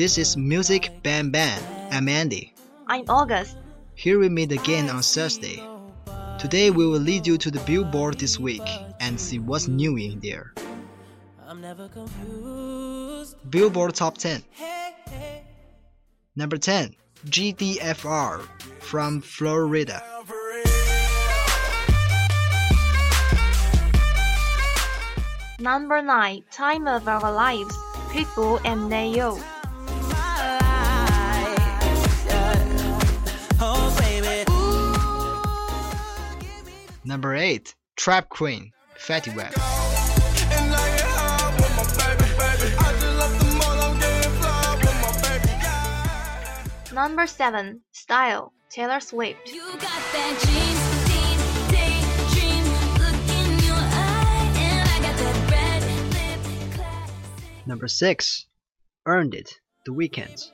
this is Music Bam Bam. I'm Andy. I'm August. Here we meet again on Thursday. Today we will lead you to the billboard this week and see what's new in there. Billboard Top 10 Number 10 GDFR from Flo Rida. Number nine, Time of Our Lives, Pitbull and Ne-Yo. Number 8 Trap Queen, Fetty Wap. Number seven, Style, Taylor Swift. You got that dream, dream, daydream look in your eye, and I got that red lip classic. Number 6 Earned It, The Weeknd.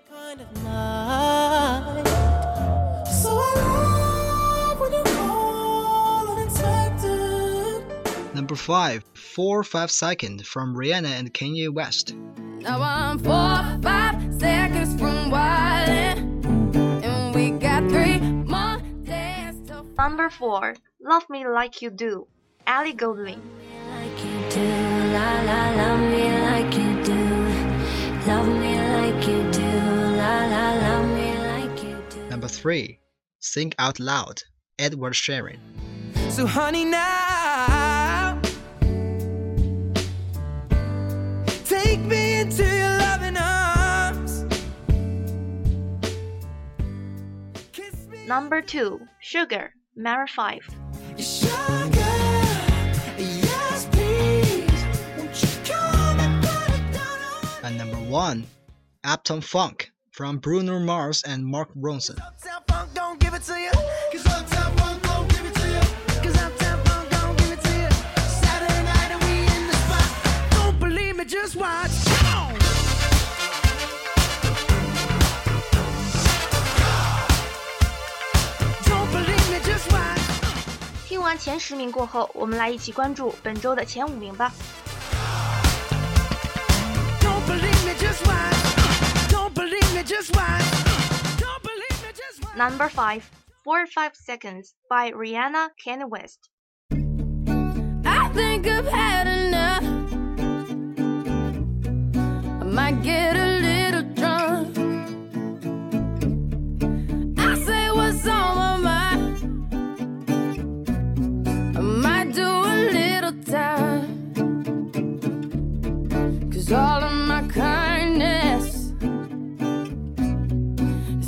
Number 5 4 5 Second from Rihanna and Kanye West. Now I'm four, five seconds from wildin', and we got three more days till Number four, Love Me Like You Do, Ellie Goulding. like you do, la la, love me like you do, love me like you do, la la, love me like you do. Number 3 Think Out Loud, Edward Sheeran. So honey now, take me into your loving arms. Number two, Sugar, Maroon 5. sugar. Yes, please. Won't you come and put it down on And number 1 Uptown Funk from Bruno Mars and Mark Ronson. 完前十名过后，我们来一起关注本周的前五名吧。 Don't believe me, just watch. Don't believe me, just watch. Don't believe me, just watch. Number five, Four or Five Seconds by Rihanna, Kanye West. I think I've had enough. I might get a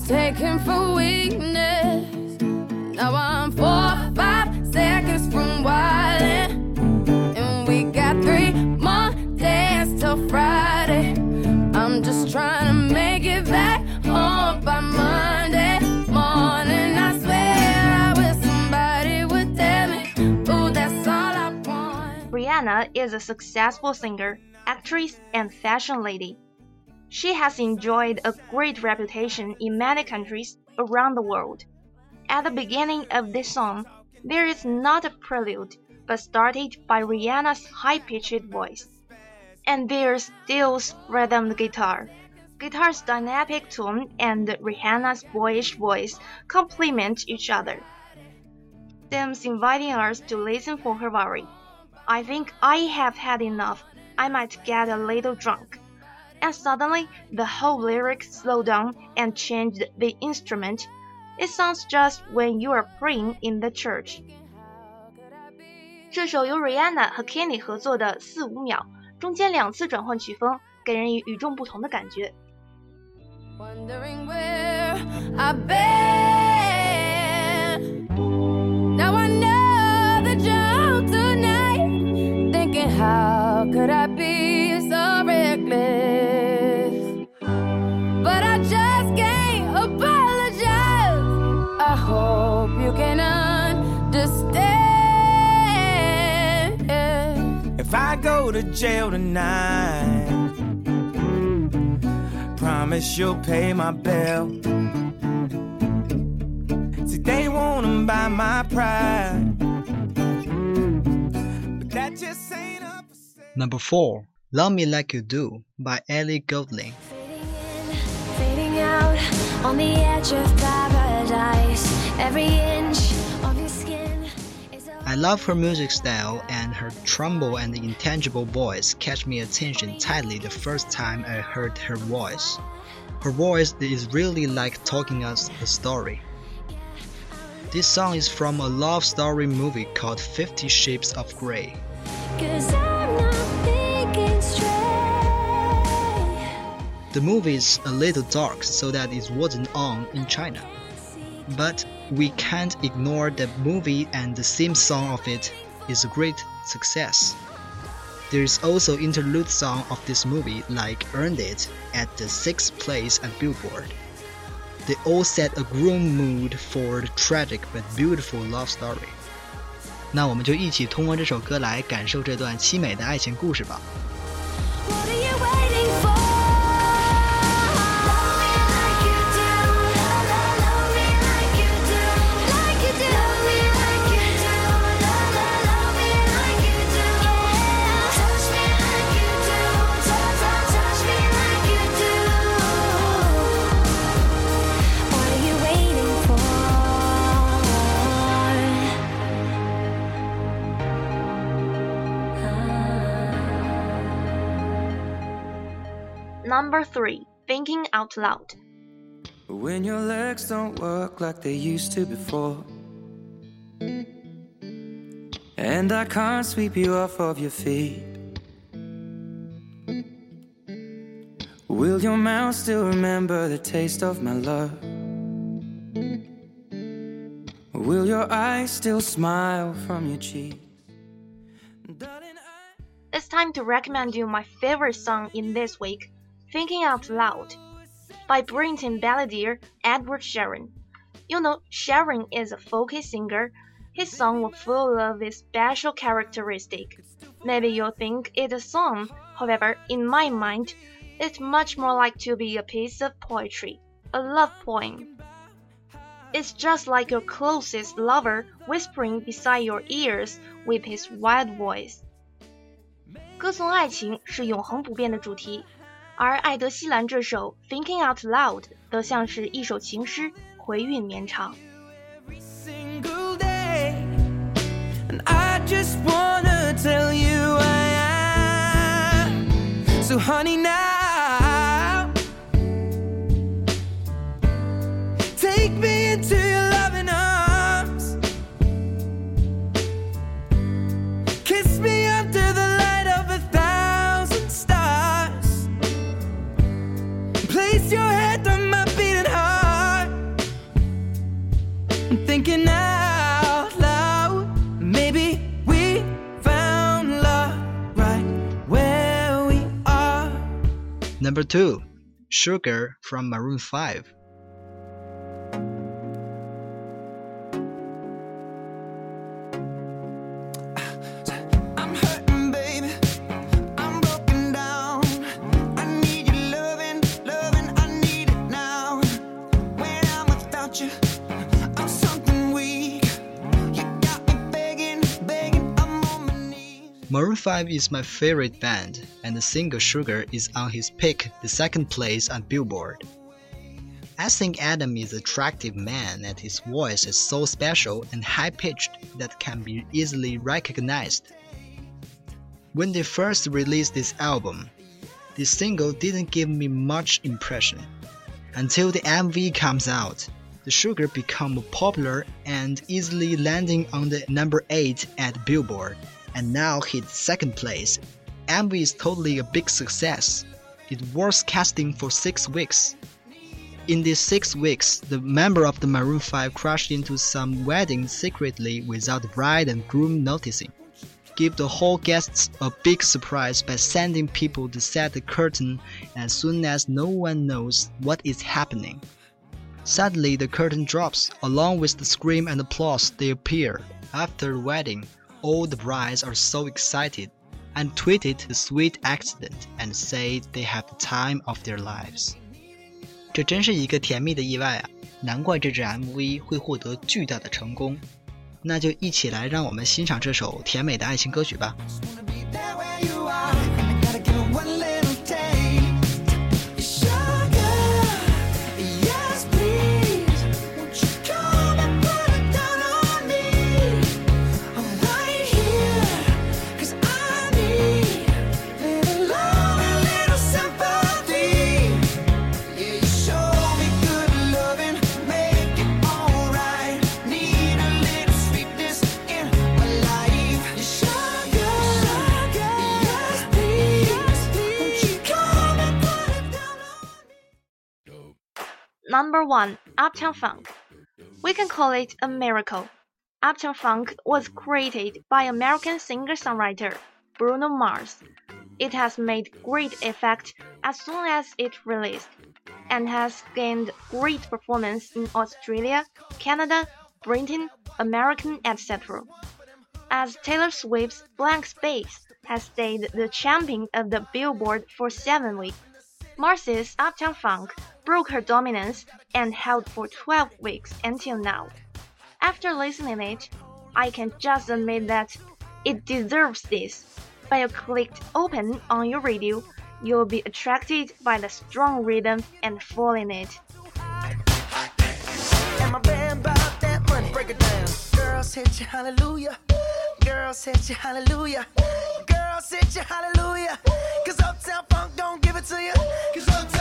taken for weakness. Now I'm four, five seconds from wildin', and we got three more days till Friday. I'm just trying to make it back home by Monday morning. I swear I wish somebody would tell me, ooh, that's all I want. Rihanna is a successful singer, actress, and fashion lady. She has enjoyed a great reputation in many countries around the world. At the beginning of this song, there is not a prelude, but started by Rihanna's high pitched voice. And there's Steele's rhythm guitar. Guitar's dynamic tone and Rihanna's boyish voice complement each other. Seems inviting us to listen for her worry. I think I have had enough. I might get a little drunk And suddenly, the whole lyric slowed down and changed the instrument. It sounds just when you are praying in the church. 这首由 Rihanna 和 Kenny 合作的四五秒，中间两次转换曲风，给人以与众不同的感觉。Wondering where I've been. Now I know the joke tonight. Thinking, how could I be Go to jail tonight, promise you'll pay my bill. See, they wanna buy my pride, but that just ain't up. Number 4. Love Me Like You Do by Ellie Goulding. Fading in, fading out, on the edge of paradise. Every inch I love her music style and her tremble and intangible voice catch me attention tightly the first time I heard her voice. Her voice is really like talking us a story. This song is from a love story movie called Fifty Shades of Grey. Cause I'm not thinking straight. The movie is a little dark so that it wasn't on in China. But we can't ignore the movie and the theme song of it is a great success. There is also interlude song of this movie like Earned It at the sixth place at Billboard. They all set a grim mood for the tragic but beautiful love story. 那我们就一起通过这首歌来感受这段凄美的爱情故事吧。 Thinking Out Loud. When your legs don't work like they used to before. And I can't sweep you off of your feet. Will your mouth still remember the taste of my love? Will your eyes still smile from your cheeks? It's time to recommend you my favorite song in this week, Thinking Out Loud by Brinton balladeer Edward Sheeran. You know, Sheeran is a folky singer. His songs were full of this special characteristic. Maybe you'll think it's a song, however, in my mind, it's much more like to be a piece of poetry, a love poem. It's just like your closest lover whispering beside your ears with his wild voice. 歌颂爱情是永恒不变的主题。而艾德希兰这首《Thinking Out Loud》则像是一首情诗，回韵绵长。So, honey, now your head my beating heart. I'm thinking out loud. Maybe we found love right where we are. Number 2. Sugar from Maroon 5. 5 is my favorite band, and the single Sugar is on his pick, the second place on Billboard. I think Adam is an attractive man and his voice is so special and high pitched that can be easily recognized. When they first released this album, this single didn't give me much impression. Until the MV comes out, the sugar become popular and easily landing on the number 8 at Billboard and now hit second place. MV is totally a big success. It was casting for 6 weeks. In these 6 weeks, the member of the Maroon 5 crashed into some wedding secretly without the bride and groom noticing. Give the whole guests a big surprise by sending people to set the curtain as soon as no one knows what is happening. Suddenly, the curtain drops. Along with the scream and applause, they appear. After the wedding, all the brides are so excited and tweeted the sweet accident and say they have the time of their lives. 这真是一个甜蜜的意外啊！难怪这支 MV 会获得巨大的成功。那就一起来让我们欣赏这首甜美的爱情歌曲吧。 Number 1. Uptown Funk. We can call it a miracle. Uptown Funk was created by American singer-songwriter Bruno Mars. It has made great effect as soon as it released, and has gained great performance in Australia, Canada, Britain, American, etc. As Taylor Swift's Blank Space has stayed the champion of the Billboard for seven weeks. Mars's Uptown Funk broke her dominance and held for 12 weeks until now. After listening it, I can just admit that it deserves this. By a clicked open on your radio, you'll be attracted by the strong rhythm and fall in it. Girls hit you, hallelujah. Girls hit you, hallelujah. Girls hit you, hallelujah. Cause Uptown Funk don't give it to you. Cause Uptown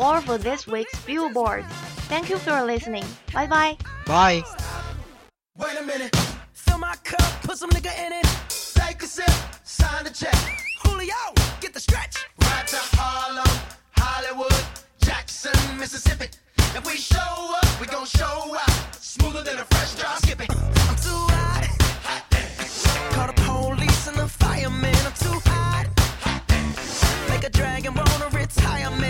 all for this week's Billboard. Thank you for listening. Bye bye. Bye. Wait a minute. Fill my cup, put some nigga in it. Take a sip, sign the check. Julio, get the stretch. Right to Harlem, Hollywood, Jackson, Mississippi. If we show up, we gon' show out. Smoother than a fresh drop. Skip it. I'm too hot. Call the police and the fireman. I'm too hot. Make a dragon wanna retire, man.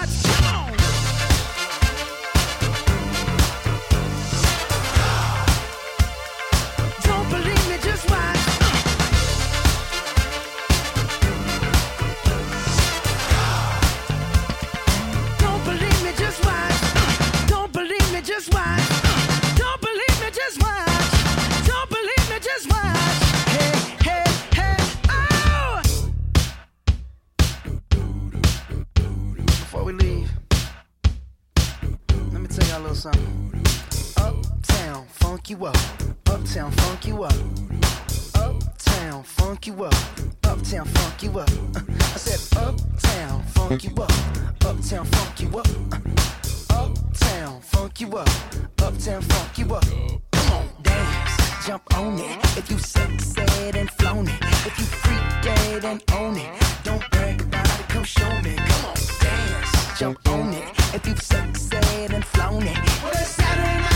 Funk you up. Uptown, funk you up. Uh, I said, Uptown, funk you up. Uptown, funk you up. Uptown, funk you up. Uptown, funk you up. Come on, dance, jump on it. If you sexed and flown it, if you freak dead and own it, don't brag about it. Come show me. Come on, dance, jump on it. If you've sexed and flown it, well, it's